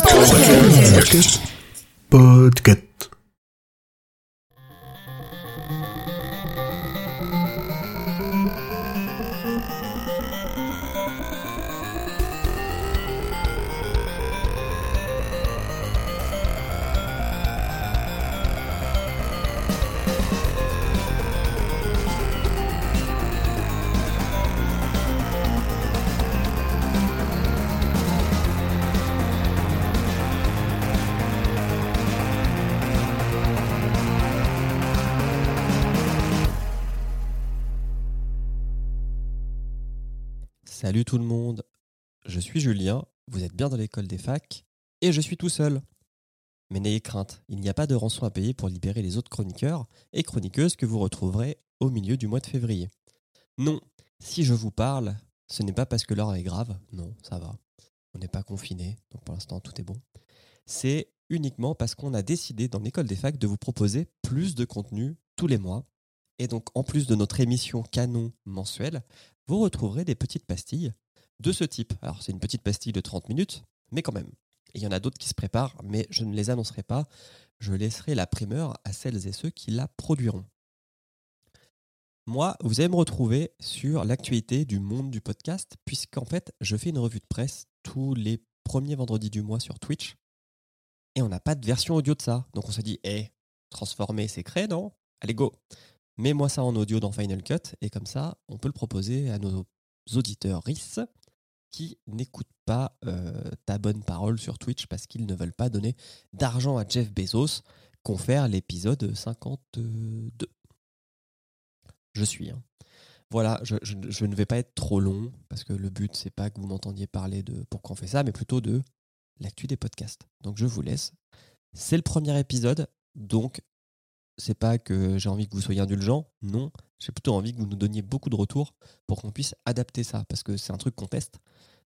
Podcast. Podcast. Suis tout seul. Mais n'ayez crainte, il n'y a pas de rançon à payer pour libérer les autres chroniqueurs et chroniqueuses que vous retrouverez au milieu du mois de février. Non, si je vous parle, ce n'est pas parce que l'heure est grave, non, ça va. On n'est pas confiné, donc pour l'instant tout est bon. C'est uniquement parce qu'on a décidé dans l'école des facs de vous proposer plus de contenu tous les mois. Et donc en plus de notre émission canon mensuelle, vous retrouverez des petites pastilles de ce type. Alors c'est une petite pastille de 30 minutes, mais quand même. Il y en a d'autres qui se préparent, mais je ne les annoncerai pas. Je laisserai la primeur à celles et ceux qui la produiront. Moi, vous allez me retrouver sur l'actualité du monde du podcast, puisqu'en fait, je fais une revue de presse tous les premiers vendredis du mois sur Twitch. Et on n'a pas de version audio de ça. Donc on se dit, hé, transformer, c'est créé, non? Allez, go Mets-moi ça en audio dans Final Cut, et comme ça, on peut le proposer à nos auditeurs RIS qui n'écoutent pas euh, ta bonne parole sur Twitch parce qu'ils ne veulent pas donner d'argent à Jeff Bezos, confère l'épisode 52. Je suis. hein. Voilà, je, ne vais pas être trop long parce que le but, c'est pas que vous m'entendiez parler de pourquoi on fait ça, mais plutôt de l'actu des podcasts. Donc je vous laisse. C'est le premier épisode, donc c'est pas que j'ai envie que vous soyez indulgents, non, j'ai plutôt envie que vous nous donniez beaucoup de retours pour qu'on puisse adapter ça, parce que c'est un truc qu'on teste.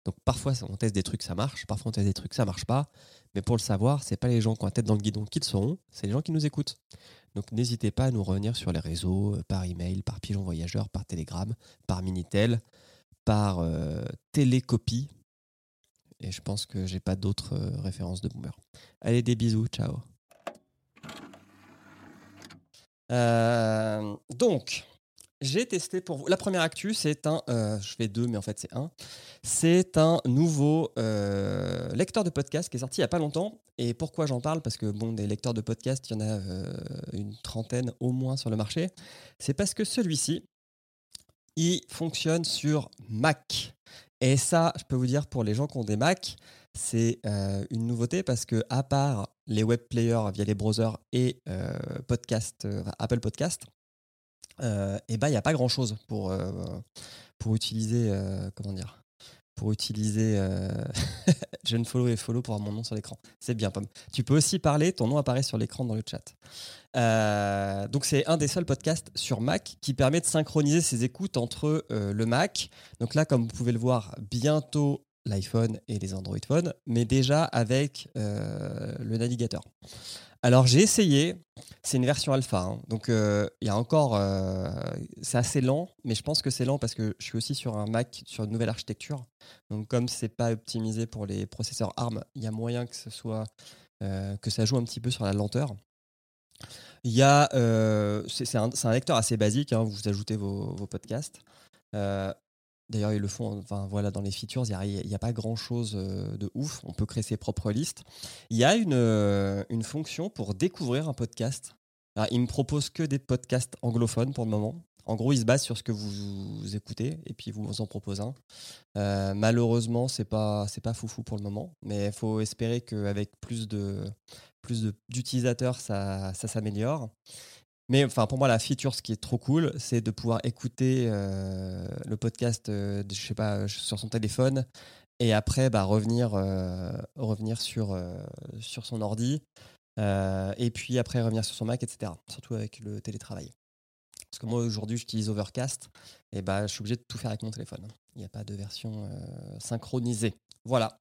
Donc parfois on teste des trucs, ça marche, parfois on teste des trucs, ça marche pas. Mais pour le savoir, c'est pas les gens qui ont la tête dans le guidon qui le sauront, c'est les gens qui nous écoutent. Donc n'hésitez pas à nous revenir sur les réseaux, euh, par email, par pigeon voyageur, par télégramme, par Minitel, par euh, télécopie. Et je pense que j'ai pas d'autres euh, références de boomer. Allez, des bisous, ciao. Donc, j'ai testé pour vous. La première actu, c'est un. euh, je fais deux, mais en fait, c'est un. C'est un nouveau euh, lecteur de podcast qui est sorti il n'y a pas longtemps. Et pourquoi j'en parle? Parce que, bon, des lecteurs de podcast, il y en a euh, une trentaine au moins sur le marché. C'est parce que celui-ci, il fonctionne sur Mac. Et ça, je peux vous dire, pour les gens qui ont des Mac, c'est une nouveauté parce que, à part les web players via les browsers et Apple Podcast, euh, et ben il n'y a pas grand chose pour, euh, pour utiliser euh, comment dire pour utiliser euh, jeune follow et follow pour avoir mon nom sur l'écran. C'est bien, Pomme. Tu peux aussi parler, ton nom apparaît sur l'écran dans le chat. Donc c'est un des seuls podcasts sur Mac qui permet de synchroniser ses écoutes entre le Mac. Donc là, comme vous pouvez le voir, bientôt l'iPhone et les Android Phone, mais déjà avec euh, le navigateur. Alors j'ai essayé, c'est une version alpha, hein. donc euh, il y a encore, euh, c'est assez lent, mais je pense que c'est lent parce que je suis aussi sur un Mac sur une nouvelle architecture. Donc comme c'est pas optimisé pour les processeurs ARM, il y a moyen que ça joue un petit peu sur la lenteur. Il y a, c'est un, lecteur assez basique. hein, vous ajoutez vos, podcasts. D'ailleurs, ils le font. Enfin, voilà, dans les features, il n'y a, a pas grand chose de ouf. On peut créer ses propres listes. Il y a une, euh, une fonction pour découvrir un podcast. Alors, il me propose que des podcasts anglophones pour le moment. En gros, il se base sur ce que vous, vous écoutez et puis vous en propose un. Euh, malheureusement, c'est pas pas foufou pour le moment, mais il faut espérer qu'avec plus plus d'utilisateurs, ça, ça s'améliore. Mais enfin, pour moi, la feature, ce qui est trop cool, c'est de pouvoir écouter euh, le podcast, euh, je sais pas, sur son téléphone et après bah, revenir, euh, revenir sur, euh, sur son ordi euh, et puis après revenir sur son Mac, etc. Surtout avec le télétravail. Parce que moi, aujourd'hui, j'utilise Overcast et bah, je suis obligé de tout faire avec mon téléphone. Il n'y a pas de version euh, synchronisée. Voilà.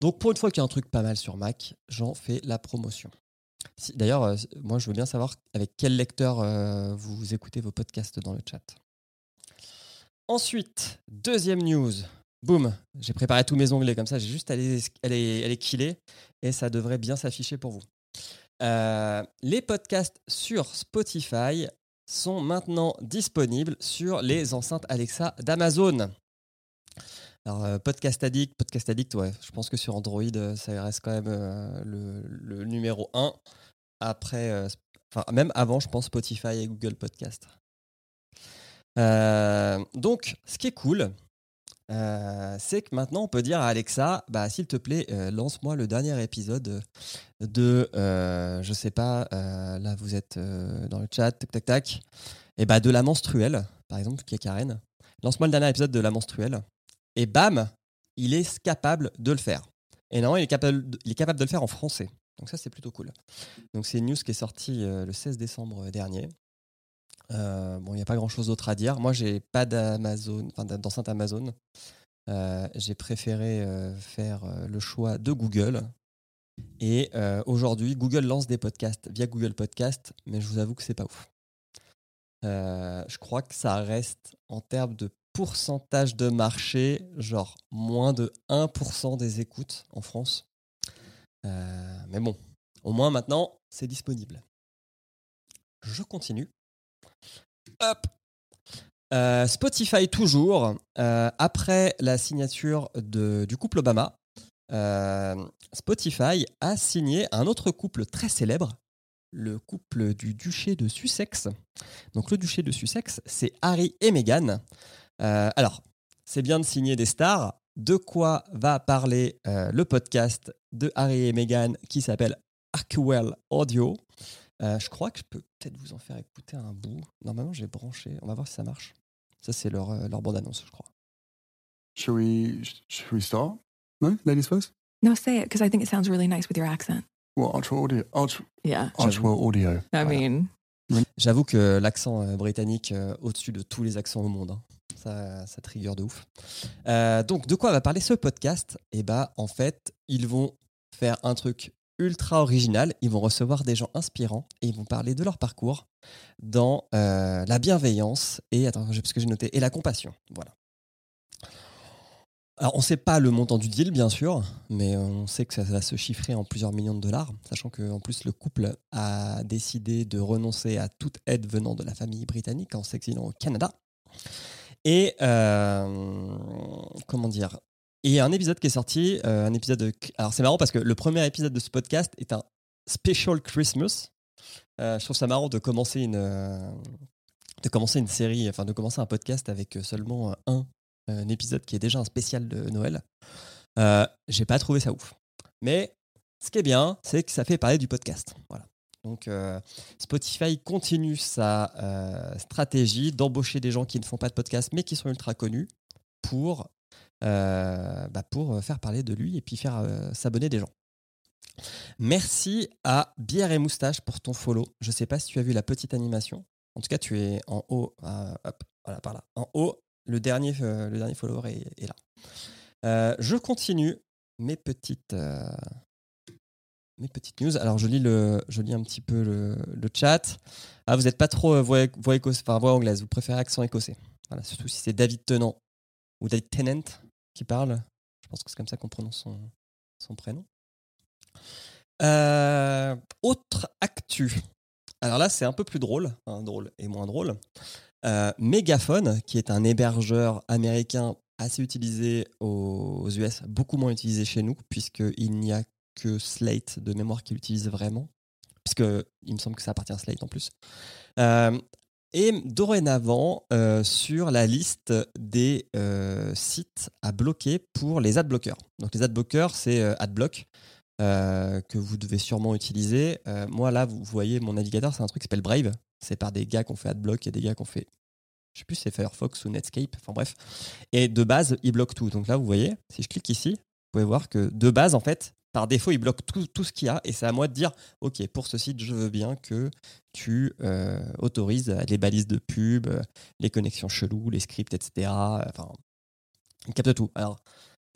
Donc, pour une fois qu'il y a un truc pas mal sur Mac, j'en fais la promotion. D'ailleurs, euh, moi, je veux bien savoir avec quel lecteur euh, vous écoutez vos podcasts dans le chat. Ensuite, deuxième news. Boum, j'ai préparé tous mes onglets comme ça, j'ai juste à les killer et ça devrait bien s'afficher pour vous. Euh, les podcasts sur Spotify sont maintenant disponibles sur les enceintes Alexa d'Amazon. Alors, euh, Podcast Addict, Podcast Addict, ouais, je pense que sur Android, euh, ça reste quand même euh, le, numéro 1. Après, même avant, je pense Spotify et Google Podcast. Donc, ce qui est cool, c'est que maintenant on peut dire à Alexa, bah, s'il te plaît, lance-moi le dernier épisode de, je sais pas, là vous êtes dans le chat, tac tac tac, et bah de la menstruelle, par exemple, qui est Karen. Lance-moi le dernier épisode de la menstruelle, et bam, il est capable de le faire. Et non, il est capable, de- il est capable de le faire en français. Donc ça c'est plutôt cool. Donc c'est une news qui est sortie euh, le 16 décembre dernier. Euh, bon, il n'y a pas grand chose d'autre à dire. Moi, j'ai pas d'Amazon, enfin d'enceinte Amazon. Euh, j'ai préféré euh, faire euh, le choix de Google. Et euh, aujourd'hui, Google lance des podcasts via Google Podcast, mais je vous avoue que c'est pas ouf. Euh, je crois que ça reste en termes de pourcentage de marché, genre moins de 1% des écoutes en France. Euh, mais bon, au moins maintenant, c'est disponible. Je continue. Hop. Euh, Spotify toujours. Euh, après la signature du couple Obama, Spotify a signé un autre couple très célèbre, le couple du duché de Sussex. Donc le duché de Sussex, c'est Harry et Meghan. Euh, alors, c'est bien de signer des stars. De quoi va parler euh, le podcast de Harry et Meghan qui s'appelle Arkwell Audio euh, je crois que je peux peut-être vous en faire écouter un bout. Normalement, j'ai branché. On va voir si ça marche. Ça, c'est leur, euh, leur bande-annonce, je crois. Shall we? Should we start? No, ladies first? No, say it because I think it sounds really nice with your accent. Well, Archwell Audio. Arch, Yeah. Archwell Audio. I mean, J'avoue que l'accent euh, britannique, euh, au-dessus de tous les accents au monde, hein. Ça, ça trigger de ouf. Euh, donc, de quoi va parler ce podcast? Eh bah, en fait, ils vont faire un truc ultra original. Ils vont recevoir des gens inspirants et ils vont parler de leur parcours dans euh, la bienveillance et attends, parce que j'ai noté et la compassion. Voilà. Alors, on ne sait pas le montant du deal, bien sûr, mais on sait que ça va se chiffrer en plusieurs millions de dollars, sachant qu'en plus, le couple a décidé de renoncer à toute aide venant de la famille britannique en s'exilant au Canada. Et euh, comment dire? Et un épisode qui est sorti, euh, un épisode. De, alors, c'est marrant parce que le premier épisode de ce podcast est un special Christmas. Euh, je trouve ça marrant de commencer une. de commencer une série, enfin de commencer un podcast avec seulement un, un épisode qui est déjà un spécial de Noël. Euh, J'ai pas trouvé ça ouf. Mais ce qui est bien, c'est que ça fait parler du podcast. Voilà. Donc euh, Spotify continue sa euh, stratégie d'embaucher des gens qui ne font pas de podcast mais qui sont ultra connus pour, euh, bah, pour faire parler de lui et puis faire s'abonner des gens. Merci à Bière et Moustache pour ton follow. Je sais pas si tu as vu la petite animation. En tout cas, tu es en haut. hop, voilà, par là. En haut, le dernier, le dernier follower est, là. Je continue mes petites, mes petites news. Alors, je lis, le, je lis un petit peu le, chat. Ah, vous n'êtes pas trop euh, voix, voix, écosse- enfin, voix anglaise, vous préférez accent écossais. Voilà, surtout si c'est David Tennant ou David Tennant qui parle. Je pense que c'est comme ça qu'on prononce son, prénom. Euh, autre actu. Alors là, c'est un peu plus drôle, enfin, drôle et moins drôle. Euh, Megaphone, qui est un hébergeur américain assez utilisé aux US, beaucoup moins utilisé chez nous, puisqu'il n'y a que Slate de mémoire qui l'utilise vraiment, puisque il me semble que ça appartient à Slate en plus. Euh, et dorénavant euh, sur la liste des euh, sites à bloquer pour les adblockers. Donc les adblockers, c'est Adblock, que vous devez sûrement utiliser. Moi, là, vous voyez mon navigateur, c'est un truc qui s'appelle Brave. C'est par des gars qui ont fait Adblock et des gars qui ont fait, je sais plus, c'est Firefox ou Netscape. Enfin bref. Et de base, il bloque tout. Donc là, vous voyez, si je clique ici, vous pouvez voir que de base, en fait, par défaut, il bloque tout, ce qu'il y a. Et c'est à moi de dire, OK, pour ce site, je veux bien que tu euh, autorises les balises de pub, les connexions cheloues, les scripts, etc. Enfin, il capte tout. Alors,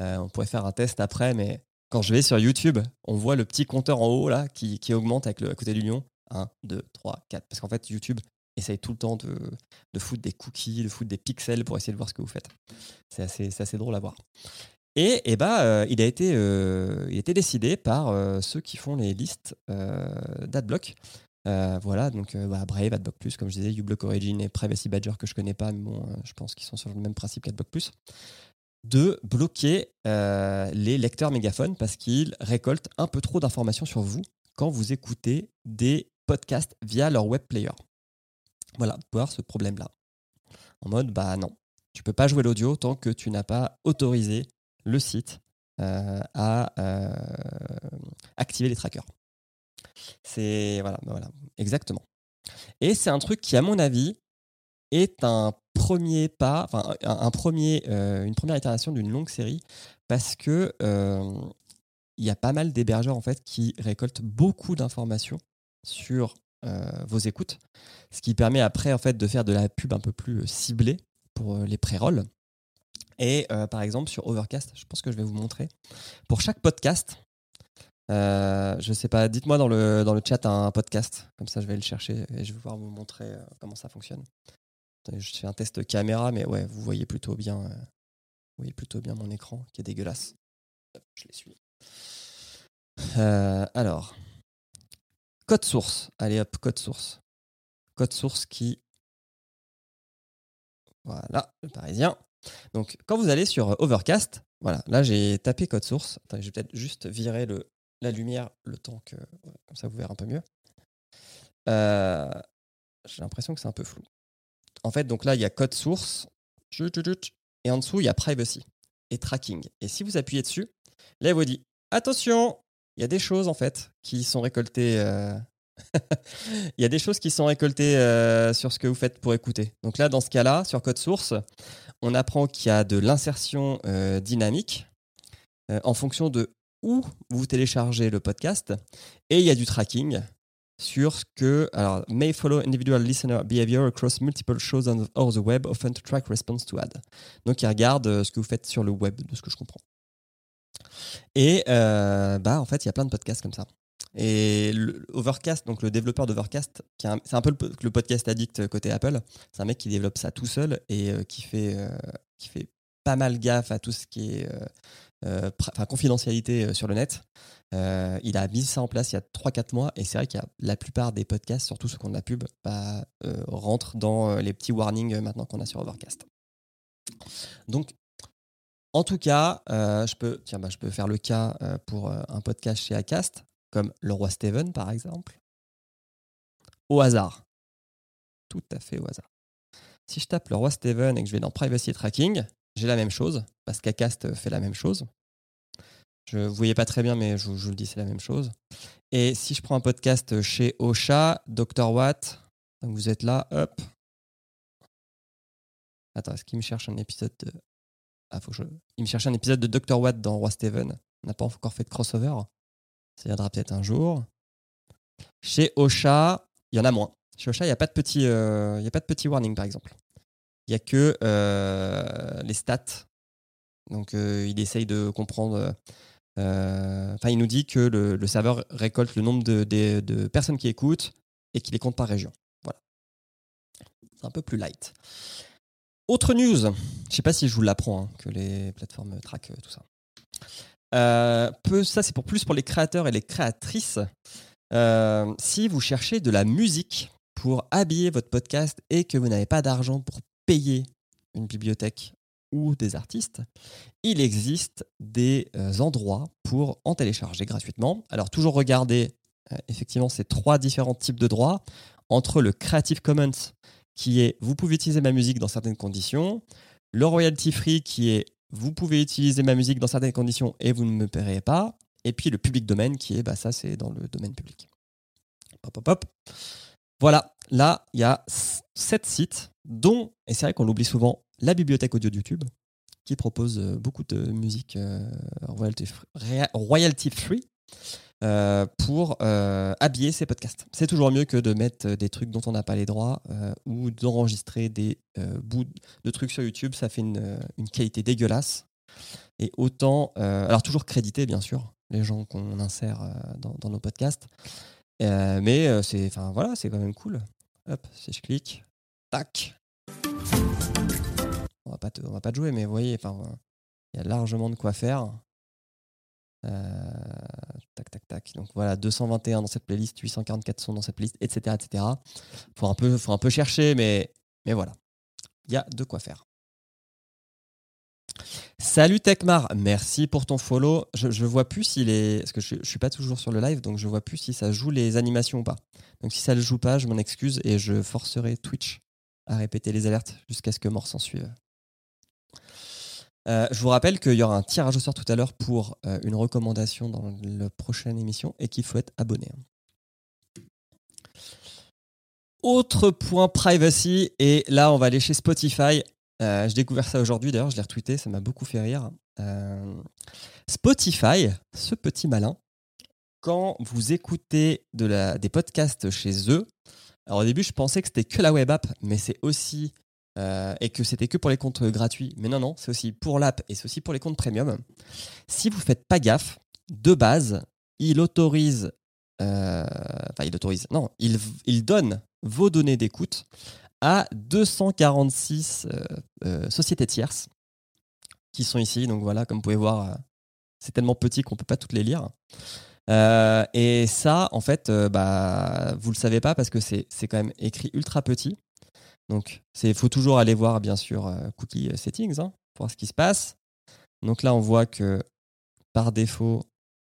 euh, on pourrait faire un test après, mais quand je vais sur YouTube, on voit le petit compteur en haut là qui, augmente avec le côté du lion. 1, 2, 3, 4. Parce qu'en fait, YouTube essaye tout le temps de, de foutre des cookies, de foutre des pixels pour essayer de voir ce que vous faites. C'est assez drôle à voir. Et, bah, il, a été, euh, décidé par euh, ceux qui font les listes d'Adblock. Voilà, donc bah, Brave, Adblock Plus, comme je disais, uBlock Origin et Privacy Badger que je connais pas, mais bon, je pense qu'ils sont sur le même principe qu'Adblock Plus, de bloquer les lecteurs mégaphones parce qu'ils récoltent un peu trop d'informations sur vous quand vous écoutez des podcasts via leur web player. Voilà, vous pouvez avoir ce problème-là. En mode, bah non, tu peux pas jouer l'audio tant que tu n'as pas autorisé le site euh, à euh, activer les trackers. C'est voilà, bah voilà, exactement. Et c'est un truc qui, à mon avis, est un premier pas, enfin euh, une première itération d'une longue série, parce que il y a pas mal d'hébergeurs en fait qui récoltent beaucoup d'informations sur vos écoutes, ce qui permet après en fait de faire de la pub un peu plus ciblée pour les pré-rolls. Et euh, par exemple sur Overcast, je pense que je vais vous montrer. Pour chaque podcast, euh, je sais pas, dites-moi dans le, dans le chat un podcast, comme ça je vais le chercher et je vais pouvoir vous montrer euh, comment ça fonctionne. Je fais un test caméra, mais ouais, vous voyez plutôt bien, euh, vous voyez plutôt bien mon écran qui est dégueulasse. Hop, Je l'essuie. Alors, code source. Allez hop, code source. Code source qui. Voilà, le parisien. Donc, quand vous allez sur Overcast, voilà, là j'ai tapé code source. Attendez, je vais peut-être juste virer le, la lumière le temps que. Comme ça, vous verrez un peu mieux. Euh, j'ai l'impression que c'est un peu flou. En fait, donc là, il y a code source. Et en dessous, il y a privacy et tracking. Et si vous appuyez dessus, là, il vous dit attention, il y a des choses en fait qui sont récoltées. euh, il y a des choses qui sont récoltées euh, sur ce que vous faites pour écouter. Donc là, dans ce cas-là, sur code source, on apprend qu'il y a de l'insertion euh, dynamique euh, en fonction de où vous téléchargez le podcast. Et il y a du tracking sur ce que. Alors, may follow individual listener behavior across multiple shows or the web, often to track response to ad. Donc, il regarde euh, ce que vous faites sur le web, de ce que je comprends. Et bah, en fait, il y a plein de podcasts comme ça. Et Overcast, donc le développeur d'Overcast, c'est un peu le, po- le podcast addict côté Apple. C'est un mec qui développe ça tout seul et euh, qui, fait, euh, qui fait pas mal gaffe à tout ce qui est euh, euh, confidentialité euh, sur le net. Euh, il a mis ça en place il y a 3-4 mois et c'est vrai a la plupart des podcasts, surtout ceux qui ont de la pub, bah, euh, rentrent dans euh, les petits warnings euh, maintenant qu'on a sur Overcast. Donc, en tout cas, euh, je, peux, tiens, bah, je peux faire le cas euh, pour euh, un podcast chez Acast, comme Le Roi Steven par exemple. Au hasard. Tout à fait au hasard. Si je tape Le Roi Steven et que je vais dans Privacy Tracking, j'ai la même chose, parce qu'Acast fait la même chose. Je ne voyez pas très bien, mais je, vous- le dis, c'est la même chose. Et si je prends un podcast chez Ocha, Dr. Watt, vous êtes là, hop. Attends, est-ce qu'il me cherche un épisode de. Ah. Il me cherche un épisode de Dr. Watt dans Roi Steven. On n'a pas encore fait de crossover. Ça viendra peut-être un jour. Chez Ocha, il y en a moins. Chez Ocha, il n'y a, pas de petit, euh, warning, par exemple. Il n'y a que euh, les stats. Donc, euh, il essaye de comprendre. euh, Enfin, il nous dit que le, serveur récolte le nombre de, personnes qui écoutent et qu'il les compte par région. Voilà. C'est un peu plus light. Autre news. Je ne sais pas si je vous l'apprends, hein, que les plateformes traquent tout ça. Euh, peu, ça, c'est pour plus pour les créateurs et les créatrices. Euh, si vous cherchez de la musique pour habiller votre podcast et que vous n'avez pas d'argent pour payer une bibliothèque ou des artistes, il existe des euh, endroits pour en télécharger gratuitement. Alors toujours regarder effectivement ces trois différents types de droits entre le Creative Commons qui est vous pouvez utiliser ma musique dans certaines conditions, le royalty free qui est vous pouvez utiliser ma musique dans certaines conditions et vous ne me paierez pas, et puis le public domaine qui est bah ça c'est dans le domaine public. Hop hop hop. Voilà, là il y a sept sites dont et c'est vrai qu'on l'oublie souvent la bibliothèque audio de YouTube qui propose euh, beaucoup de musique euh, royalty free, euh, pour euh, habiller ces podcasts. C'est toujours mieux que de mettre euh, des trucs dont on n'a pas les droits ou d'enregistrer des bouts de trucs sur YouTube. Ça fait une, qualité dégueulasse. Et autant, alors toujours créditer bien sûr les gens qu'on insère dans, nos podcasts, mais c'est, enfin voilà, c'est quand même cool. Hop, si je clique, tac. On va pas, te- on va pas te jouer, mais vous voyez, il y a largement de quoi faire. Euh, tac, tac, tac. Donc voilà, 221 dans cette playlist, 844 sons dans cette playlist, etc., etc. Faut un peu, faut un peu chercher, mais, mais voilà, il y a de quoi faire. Salut Techmar, merci pour ton follow. Je, je vois plus s'il est, parce que je, suis pas toujours sur le live, donc je vois plus si ça joue les animations ou pas. Donc si ça ne joue pas, je m'en excuse et je forcerai Twitch à répéter les alertes jusqu'à ce que mort s'en suive. Euh, je vous rappelle qu'il y aura un tirage au sort tout à l'heure pour euh, une recommandation dans la prochaine émission et qu'il faut être abonné. Autre point privacy, et là on va aller chez Spotify. Euh, j'ai découvert ça aujourd'hui, d'ailleurs je l'ai retweeté, ça m'a beaucoup fait rire. Spotify, ce petit malin, quand vous écoutez des podcasts chez eux, alors au début je pensais que c'était que la web app, mais c'est aussi euh, et que c'était que pour les comptes gratuits. Mais non, non, c'est aussi pour l'app et c'est aussi pour les comptes premium. Si vous faites pas gaffe, de base, il autorise, euh, enfin il autorise, non, il, il donne vos données d'écoute à 246 euh, sociétés tierces qui sont ici. Donc voilà, comme vous pouvez voir, c'est tellement petit qu'on peut pas toutes les lire. Et ça, en fait, euh, bah, vous le savez pas parce que c'est quand même écrit ultra petit. Donc, il faut toujours aller voir, bien sûr, euh, Cookie Settings hein, pour voir ce qui se passe. Donc là, on voit que par défaut,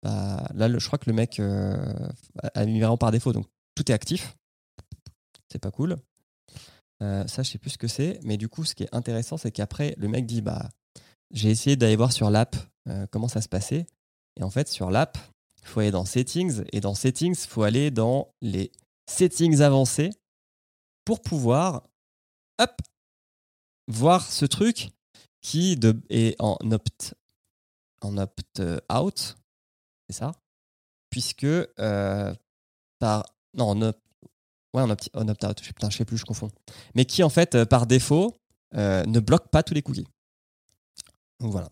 bah, là, je crois que le mec euh, a mis vraiment par défaut. Donc, tout est actif. C'est pas cool. Euh, ça, je sais plus ce que c'est. Mais du coup, ce qui est intéressant, c'est qu'après, le mec dit bah, j'ai essayé d'aller voir sur l'app comment ça se passait. Et en fait, sur l'app, il faut aller dans Settings. Et dans Settings, il faut aller dans les Settings avancés pour pouvoir hop, voir ce truc qui est en opt, en opt out, c'est ça? Puisque euh, par non en opt, ouais en opt, en opt out, putain, je sais plus, je confonds. Mais qui en fait euh, par défaut euh, ne bloque pas tous les cookies. Donc voilà,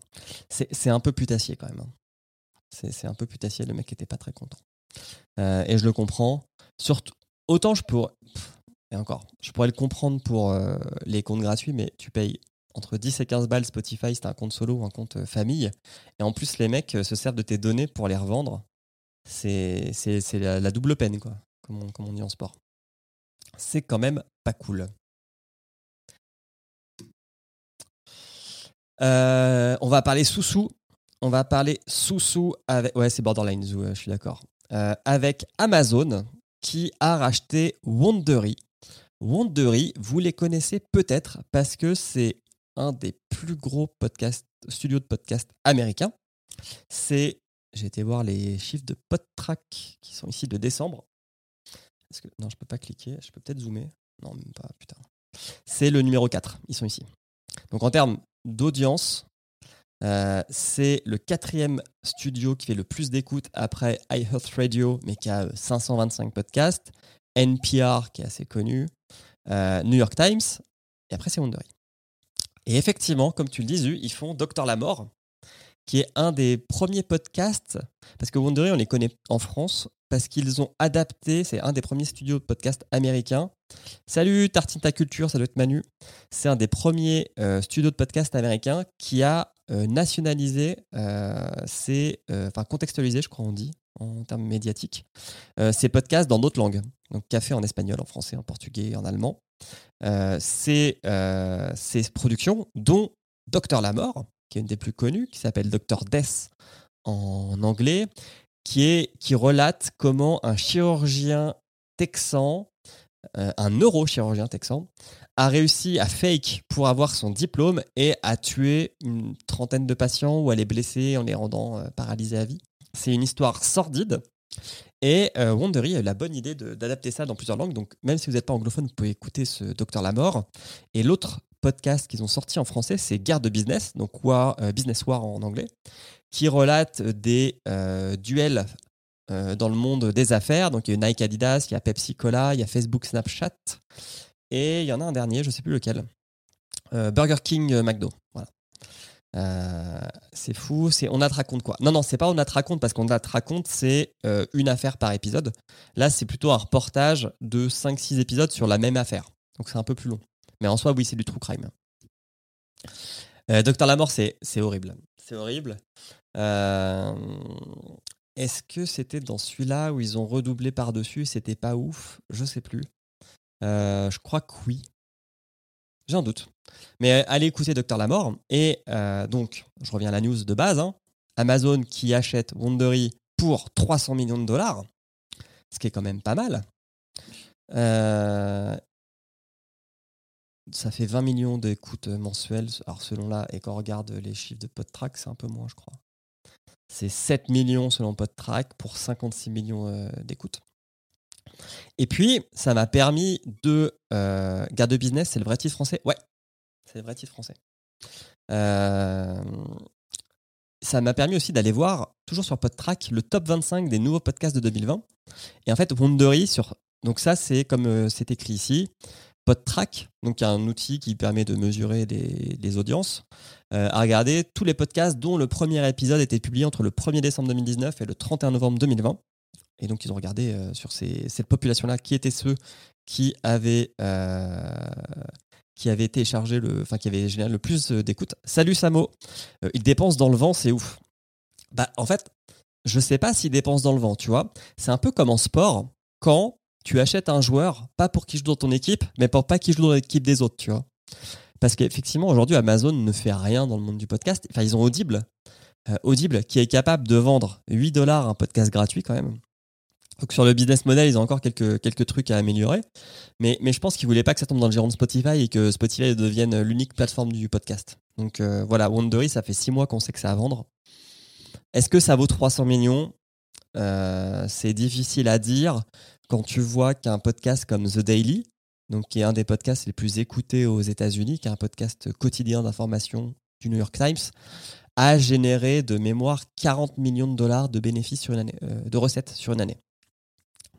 c'est un peu putassier quand même. hein. C'est un peu putassier, le mec était pas très content. Euh, et je le comprends. Surtout, autant je pourrais. Et encore, je pourrais le comprendre pour euh, les comptes gratuits, mais tu payes entre 10 et 15 balles Spotify si t'as un compte solo ou un compte euh, famille. Et en plus, les mecs euh, se servent de tes données pour les revendre. C'est c'est- c'est la, la double peine, quoi, comme on, comme on dit en sport. C'est quand même pas cool. On va parler sous-sous. On va parler sous-sous avec. Ouais, c'est Borderline Zoo, je suis d'accord. Avec Amazon qui a racheté Wondery. Wondery, vous les connaissez peut-être parce que c'est un des plus gros podcasts, studios de podcast américains. C'est, j'ai été voir les chiffres de PodTrack qui sont ici de décembre. Non, je peux pas cliquer. Je peux peut-être zoomer. Non, même pas. Putain. C'est le numéro 4. Ils sont ici. Donc en termes d'audience, euh, c'est le quatrième studio qui fait le plus d'écoute après iHeartRadio, mais qui a euh, 525 podcasts, NPR qui est assez connu, euh, New York Times, et après c'est Wondery. Et effectivement, comme tu le disais, ils font Docteur la mort, qui est un des premiers podcasts, parce que Wondery, on les connaît en France, parce qu'ils ont adapté, c'est un des premiers studios de podcast américains. Salut Tartine ta culture, ça doit être Manu. C'est un des premiers euh, studios de podcast américains qui a euh, nationalisé, enfin contextualisé, je crois on dit, en termes médiatiques, euh, ces podcasts dans d'autres langues. Donc café en espagnol, en français, en portugais, en allemand. Euh, ces, euh, ces productions, dont Docteur la mort, qui est une des plus connues, qui s'appelle Docteur Death en anglais, qui, est, qui relate comment un chirurgien texan, euh, un neurochirurgien texan, a réussi à fake pour avoir son diplôme et à tuer une trentaine de patients ou à les blesser en les rendant paralysés à vie. C'est une histoire sordide. Et euh, Wondery a eu la bonne idée d'adapter ça dans plusieurs langues. Donc, même si vous n'êtes pas anglophone, vous pouvez écouter ce Docteur la mort. Et l'autre podcast qu'ils ont sorti en français, c'est Guerre de Business, donc War, euh, Business War en anglais, qui relate des euh, duels euh, dans le monde des affaires. Donc, il y a Nike Adidas, il y a Pepsi Cola, il y a Facebook Snapchat. Et il y en a un dernier, je ne sais plus lequel. Burger King McDo. Voilà. Euh, c'est fou. C'est on a te raconte quoi? Non, non, c'est pas on a te raconte parce qu'on te raconte, c'est euh, une affaire par épisode. Là, c'est plutôt un reportage de 5-6 épisodes sur la même affaire. Donc c'est un peu plus long. Mais en soi, oui, c'est du true crime. Euh, Docteur Lamort, c'est horrible. C'est horrible. Est-ce que c'était dans celui-là où ils ont redoublé par-dessus C'était pas ouf? Je sais plus. Je crois que oui. J'ai un doute. Mais euh, allez écouter Docteur Lamort. Et euh, donc, je reviens à la news de base. hein. Amazon qui achète Wondery pour 300 millions de dollars, ce qui est quand même pas mal. Euh, ça fait 20 millions d'écoutes mensuelles. Alors, selon là, et quand on regarde les chiffres de PodTrack, c'est un peu moins, je crois. C'est 7 millions selon PodTrack pour 56 millions d'écoutes. Et puis, ça m'a permis de. Euh, Garde Business, c'est le vrai titre français? Ouais, c'est le vrai titre français. Euh, ça m'a permis aussi d'aller voir, toujours sur PodTrack, le top 25 des nouveaux podcasts de 2020. Et en fait, Wondery, sur. Donc, ça, c'est comme euh, c'est écrit ici. PodTrack, donc un outil qui permet de mesurer les audiences, euh, a regardé tous les podcasts dont le premier épisode était publié entre le 1er décembre 2019 et le 31 novembre 2020. Et donc, ils ont regardé euh, sur cette population-là qui étaient ceux qui avaient, euh, qui avaient téléchargé le, enfin, qui avaient généré le plus euh, d'écoutes. Salut Samo, Euh, ils dépensent dans le vent, c'est ouf. Bah, en fait, je sais pas s'ils dépensent dans le vent, tu vois. C'est un peu comme en sport, quand tu achètes un joueur, pas pour qu'il joue dans ton équipe, mais pour pas qu'il joue dans l'équipe des autres, tu vois. Parce qu'effectivement, aujourd'hui, Amazon ne fait rien dans le monde du podcast. Enfin, ils ont Audible. Audible, qui est capable de vendre 8 dollars un podcast gratuit quand même. Donc sur le business model, ils ont encore quelques, quelques trucs à améliorer. Mais, mais je pense qu'ils voulaient pas que ça tombe dans le giron de Spotify et que Spotify devienne l'unique plateforme du podcast. Donc euh, voilà, Wondery, ça fait 6 mois qu'on sait que ça à vendre. Est-ce que ça vaut 300 millions? Euh, C'est difficile à dire quand tu vois qu'un podcast comme The Daily, donc qui est un des podcasts les plus écoutés aux États-Unis, qui est un podcast quotidien d'information du New York Times, a généré de mémoire 40 millions de dollars de bénéfices sur une année, euh, de recettes sur une année.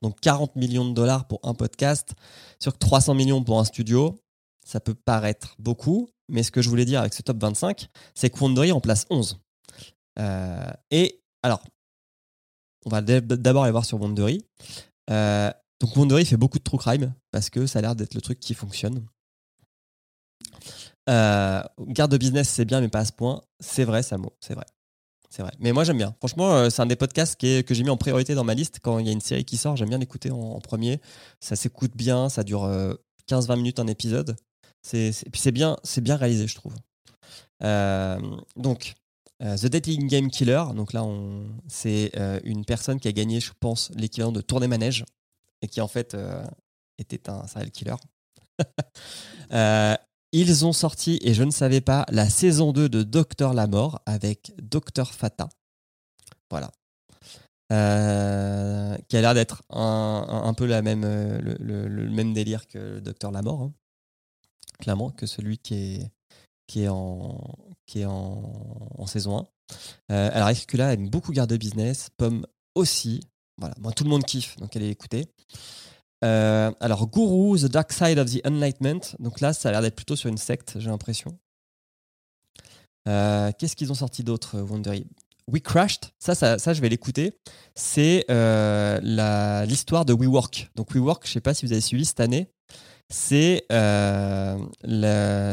Donc 40 millions de dollars pour un podcast, sur 300 millions pour un studio, ça peut paraître beaucoup, mais ce que je voulais dire avec ce top 25, c'est que Wondery en place 11. Euh, et alors, on va d'abord aller voir sur Wondery. Euh, donc Wondery fait beaucoup de true crime parce que ça a l'air d'être le truc qui fonctionne. Euh, garde de business, c'est bien, mais pas à ce point. C'est vrai, Samo, c'est vrai. C'est vrai. Mais moi, j'aime bien. Franchement, euh, c'est un des podcasts qui est- que j'ai mis en priorité dans ma liste. Quand il y a une série qui sort, j'aime bien l'écouter en, premier. Ça s'écoute bien, ça dure euh, 15-20 minutes un épisode. C'est, puis c'est bien, bien réalisé, je trouve. Euh, donc, euh, The Dating Game Killer. Donc là, c'est euh, une personne qui a gagné, je pense, l'équivalent de Tournée Manège et qui en fait euh, était un serial killer. Ils ont sorti, et je ne savais pas, la saison 2 de Docteur la Mort avec Docteur Fata. Voilà. Euh, qui a l'air d'être un, peu la même, euh, le, même délire que Docteur la Mort. hein. Clairement, que celui qui est, qui est, en, qui est en saison 1. Euh, alors, Escula aime beaucoup garde business? Pomme aussi. Voilà, moi, tout le monde kiffe, donc allez écouter. Euh, alors, Guru, The Dark Side of the Enlightenment. Donc là, ça a l'air d'être plutôt sur une secte, j'ai l'impression. Euh, Qu'est-ce qu'ils ont sorti d'autre, euh, Wondery We Crashed, ça, ça, ça je vais l'écouter. C'est euh, l'histoire de WeWork. Donc WeWork, je sais pas si vous avez suivi cette année. C'est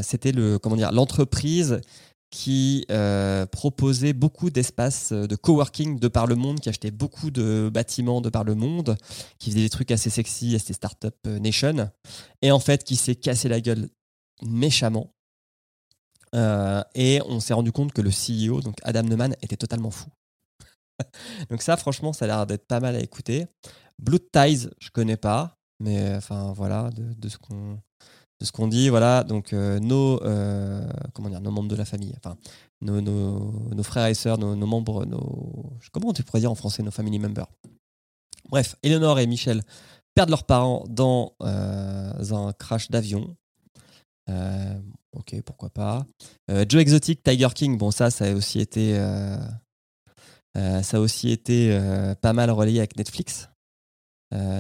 c'était le comment dire l'entreprise qui euh, proposait beaucoup d'espaces euh, de coworking de par le monde, qui achetait beaucoup de bâtiments de par le monde, qui faisait des trucs assez sexy, assez startup euh, nation, et en fait qui s'est cassé la gueule méchamment. Et on s'est rendu compte que le CEO, donc Adam Neumann, était totalement fou. donc ça, franchement, ça a l'air d'être pas mal à écouter. Blood Ties, je connais pas, mais enfin voilà, de ce qu'on de ce qu'on dit, voilà. Donc euh, nos euh, comment dire, nos membres de la famille, enfin nos, nos, frères et sœurs, nos, membres, nos comment tu pourrais dire en français, nos family members. Bref, Eleanor et Michel perdent leurs parents dans euh, un crash d'avion. Ok, pourquoi pas. Joe Exotic, Tiger King, bon ça, ça a aussi été, ça a aussi été pas mal relayé avec Netflix.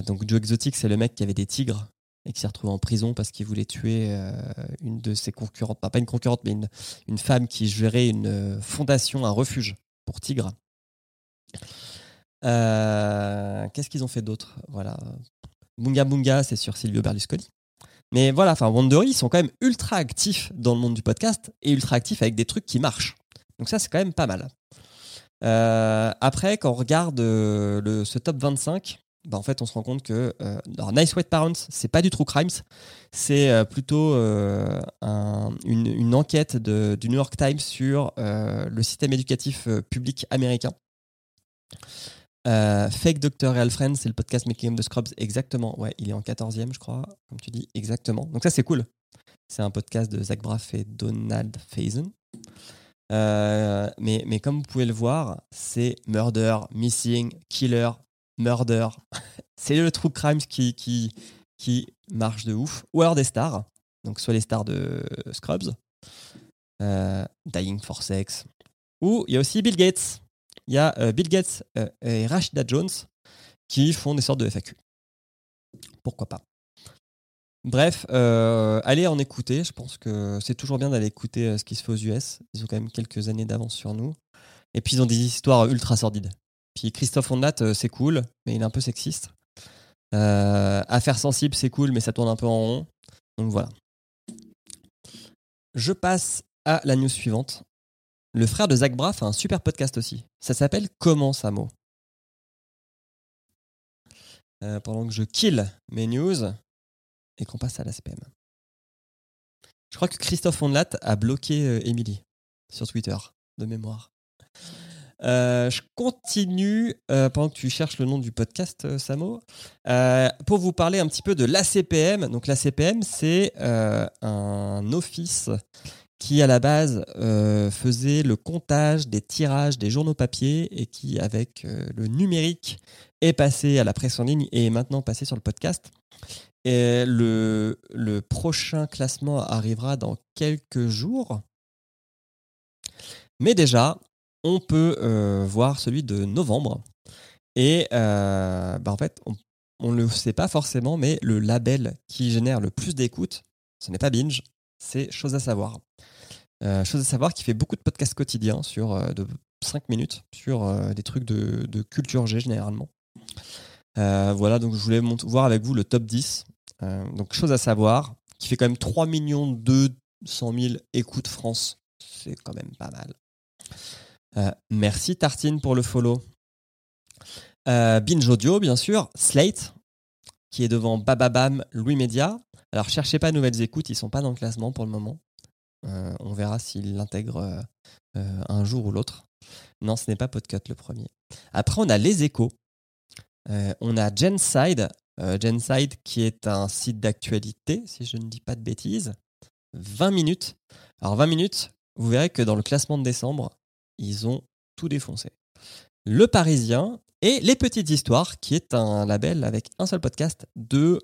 Donc Joe Exotic, c'est le mec qui avait des tigres et qui s'est retrouvé en prison parce qu'il voulait tuer euh, une de ses concurrentes, pas une concurrente, mais une, femme qui gérait une euh, fondation, un refuge pour tigres. Euh, Qu'est-ce qu'ils ont fait d'autre? Voilà. Bunga Bunga, c'est sur Silvio Berlusconi. Mais voilà, enfin, Wandery, ils sont quand même ultra actifs dans le monde du podcast et ultra actifs avec des trucs qui marchent. Donc ça, c'est quand même pas mal. Après, quand on regarde ce top 25, bah, en fait, on se rend compte que euh, Nice White Parents, c'est pas du True Crimes, c'est euh, plutôt euh, un- une, enquête de- du New York Times sur le système éducatif public américain. Fake Doctor Real Friends, c'est le podcast Making of the Scrubs, exactement. Ouais, il est en 14e, je crois, comme tu dis, exactement. Donc ça, c'est cool. C'est un podcast de Zach Braff et Donald Faison. Mais, mais comme vous pouvez le voir, c'est murder, missing, killer, murder. c'est le true crimes qui, qui, marche de ouf. Ou alors des stars. Donc soit les stars de Scrubs, euh, Dying for Sex. Ou il y a aussi Bill Gates. Il y a euh, Bill Gates euh, et Rashida Jones qui font des sortes de FAQ. Pourquoi pas Bref, allez en écouter. Je pense que c'est toujours bien d'aller écouter ce qui se fait aux US. Ils ont quand même quelques années d'avance sur nous. Et puis ils ont des histoires ultra sordides. Puis Christophe Ondat, euh, c'est cool, mais il est un peu sexiste. Euh, Affaires sensibles, c'est cool, mais ça tourne un peu en rond. Donc voilà. Je passe à la news suivante. Le frère de Zach Braff a un super podcast aussi. Ça s'appelle Comment Samo Euh, Pendant que je kill mes news et qu'on passe à la SPM. Je crois que Christophe Ondelat a bloqué euh, Emily sur Twitter, de mémoire. Euh, je continue euh, pendant que tu cherches le nom du podcast, euh, Samo, pour vous parler un petit peu de l'ACPM. Donc l'ACPM, c'est un office qui à la base faisait le comptage des tirages des journaux papier et qui avec le numérique est passé à la presse en ligne et est maintenant passé sur le podcast. Et le prochain classement arrivera dans quelques jours. Mais déjà, on peut euh, voir celui de novembre. Et euh, bah en fait, on ne le sait pas forcément, mais le label qui génère le plus d'écoutes, ce n'est pas Binge, c'est Chose à savoir. Euh, chose à savoir qui fait beaucoup de podcasts quotidiens sur de 5 minutes sur des trucs de, culture G généralement. Voilà, donc je voulais voir avec vous le top 10. Euh, donc chose à savoir, qui fait quand même 3 millions 200 000 écoutes France. C'est quand même pas mal. Euh, merci Tartine pour le follow. Euh, Binge Audio, bien sûr. Slate, qui est devant Bababam, Louis Média. Alors, cherchez pas nouvelles écoutes, ils sont pas dans le classement pour le moment. Euh, on verra s'ils l'intègrent un jour ou l'autre. Non, ce n'est pas Podcut le premier. Après, on a Les Échos. On a Genside. Genside, qui est un site d'actualité, si je ne dis pas de bêtises. 20 minutes. Alors, 20 minutes, vous verrez que dans le classement de décembre, ils ont tout défoncé. Le Parisien et Les Petites Histoires, qui est un label avec un seul podcast de,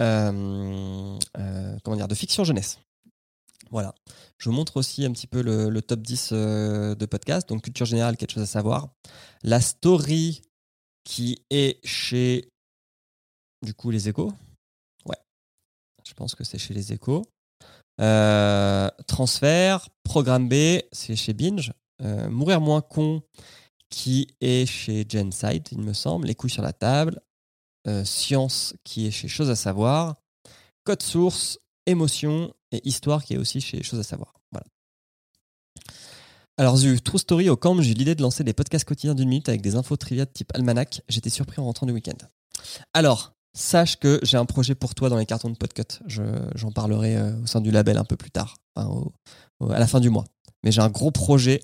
euh, euh, de fiction jeunesse. Voilà. Je vous montre aussi un petit peu le, top 10 euh, de podcast. Donc, culture générale, quelque chose à savoir. La story qui est chez, du coup, les échos. Ouais. Je pense que c'est chez les échos. Transfert, programme B, c'est chez Binge. Euh, Mourir moins con, qui est chez Genside, il me semble. Les couilles sur la table. Euh, Science, qui est chez Chose à savoir. Code source, émotion et histoire, qui est aussi chez Chose à savoir. Voilà. Alors, Zu, True Story au camp, j'ai eu l'idée de lancer des podcasts quotidiens d'une minute avec des infos trivia de type almanach. J'étais surpris en rentrant du week-end. Alors, sache que j'ai un projet pour toi dans les cartons de Podcut. Je- J'en parlerai euh, au sein du label un peu plus tard, à la fin du mois. Mais j'ai un gros projet,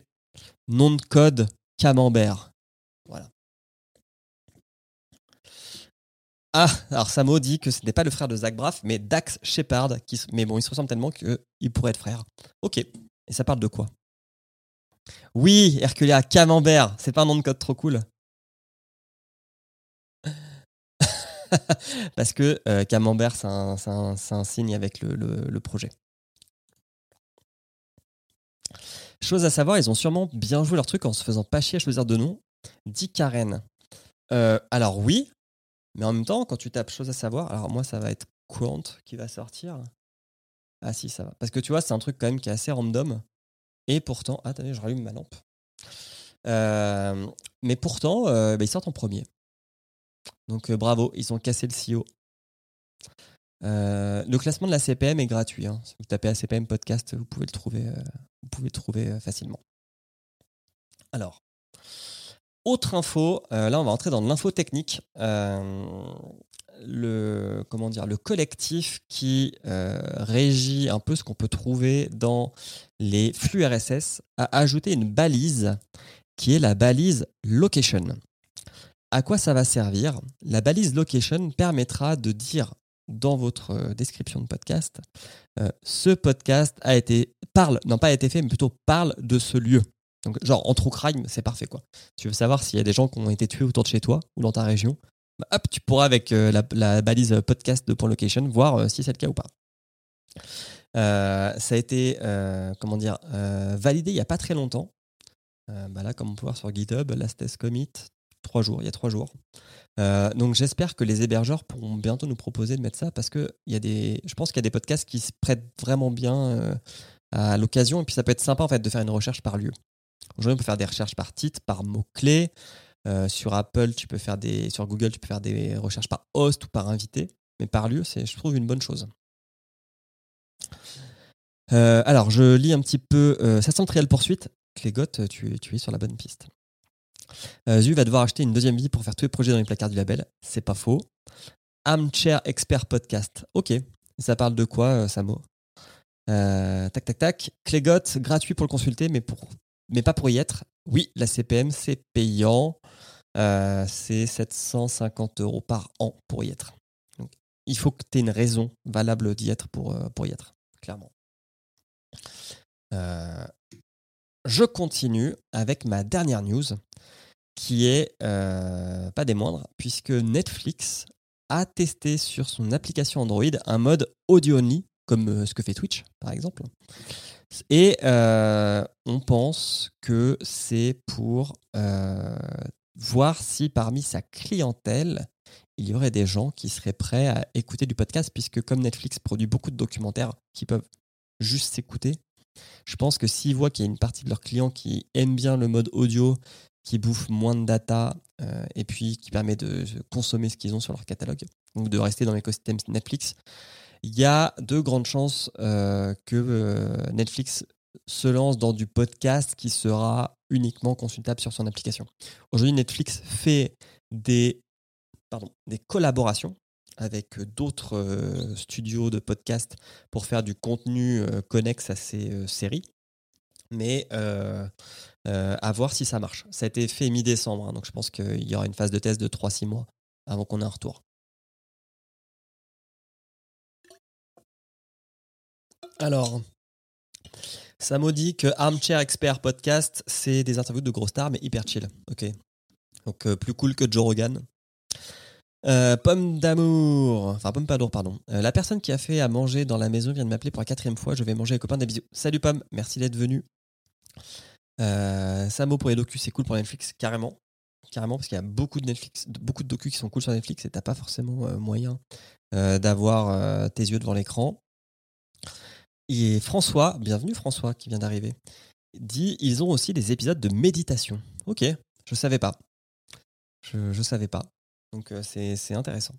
nom de code Camembert. Voilà. Ah, alors Samo dit que ce n'est pas le frère de Zach Braff, mais Dax Shepard. Mais bon, ils se ressemblent tellement qu'ils pourraient être frères. Ok. Et ça parle de quoi? Oui, Herculea, Camembert. C'est pas un nom de code trop cool Parce que euh, Camembert, c'est un, signe avec le projet. Chose à savoir, ils ont sûrement bien joué leur truc en se faisant pas chier à choisir de nom. Dit Karen. Euh, alors oui, mais en même temps, quand tu tapes chose à savoir, alors moi ça va être Quant qui va sortir. Ah si, ça va. Parce que tu vois, c'est un truc quand même qui est assez random. Et pourtant, ah, attendez, je rallume ma lampe. Euh, mais pourtant, euh, bah, ils sortent en premier. Donc bravo, ils ont cassé le CEO. Euh, le classement de la CPM est gratuit. hein. Si vous tapez ACPM podcast, vous pouvez le trouver, euh, vous pouvez le trouver euh, facilement. Alors, autre info, là on va entrer dans l'info technique. Le, comment dire, le collectif qui régit un peu ce qu'on peut trouver dans les flux RSS a ajouté une balise qui est la balise location. À quoi ça va servir? La balise location permettra de dire dans votre euh, description de podcast, euh, ce podcast a été parle, non pas a été fait, mais plutôt parle de ce lieu. Donc genre en true crime, c'est parfait quoi. Tu veux savoir s'il y a des gens qui ont été tués autour de chez toi ou dans ta région, bah, hop, tu pourras avec euh, la, balise podcast de Point Location voir si c'est le cas ou pas. Ça a été comment dire validé il y a pas très longtemps. Bah là, comme on peut voir sur GitHub, last test commit, trois jours, il y a trois jours. Euh, donc j'espère que les hébergeurs pourront bientôt nous proposer de mettre ça parce que y a des, je pense qu'il y a des podcasts qui se prêtent vraiment bien euh, à l'occasion et puis ça peut être sympa en fait de faire une recherche par lieu. Aujourd'hui, on peut faire des recherches par titre, par mots-clés. Euh, sur Apple, tu peux faire des, sur Google, tu peux faire des recherches par host ou par invité, mais par lieu, c'est, je trouve, une bonne chose. Alors, je lis un petit peu. Ça Trial Poursuite. Clégot, tu, tu es sur la bonne piste. Euh, Zu va devoir acheter une deuxième vie pour faire tous les projets dans les placards du label. C'est pas faux. Armchair Expert Podcast. Ok. Ça parle de quoi, euh, Samo? Euh, Tac, tac, tac. Clégot, gratuit pour le consulter, mais, pour, mais pas pour y être. Oui, la CPM, c'est payant. C'est 750 euros par an pour y être. Il faut que tu aies une raison valable d'y être pour, pour y être, clairement. Je continue avec ma dernière news, qui est euh, pas des moindres, puisque Netflix a testé sur son application Android un mode audio only, comme euh, ce que fait Twitch, par exemple. Et euh, on pense que c'est pour voir si parmi sa clientèle, il y aurait des gens qui seraient prêts à écouter du podcast, puisque comme Netflix produit beaucoup de documentaires qui peuvent juste s'écouter, je pense que s'ils voient qu'il y a une partie de leurs clients qui aiment bien le mode audio, qui bouffe moins de data, euh, et puis qui permet de consommer ce qu'ils ont sur leur catalogue, donc de rester dans l'écosystème Netflix, il y a de grandes chances euh, que euh, Netflix se lance dans du podcast qui sera uniquement consultable sur son application. Aujourd'hui, Netflix fait des, pardon, des collaborations avec d'autres euh, studios de podcast pour faire du contenu euh, connexe à ces euh, séries. Mais euh, euh, à voir si ça marche. Ça a été fait mi-décembre, hein, donc je pense qu'il y aura une phase de test de 3-6 mois avant qu'on ait un retour. Alors, ça m'a dit que Armchair Expert Podcast, c'est des interviews de grosses stars, mais hyper chill. Ok. Donc, euh, plus cool que Joe Rogan. Euh, pomme d'amour, enfin pomme pas d'amour, pardon. Euh, la personne qui a fait à manger dans la maison vient de m'appeler pour la quatrième fois. Je vais manger avec copain des bisous. Salut Pomme, merci d'être venu. Euh, Samo pour les docus, c'est cool pour Netflix, carrément. Carrément, parce qu'il y a beaucoup de Netflix, beaucoup de docus qui sont cool sur Netflix et t'as pas forcément moyen d'avoir tes yeux devant l'écran. Et François, bienvenue François qui vient d'arriver, dit ils ont aussi des épisodes de méditation. Ok, je savais pas. Je, je savais pas. Donc euh, c'est c'est intéressant.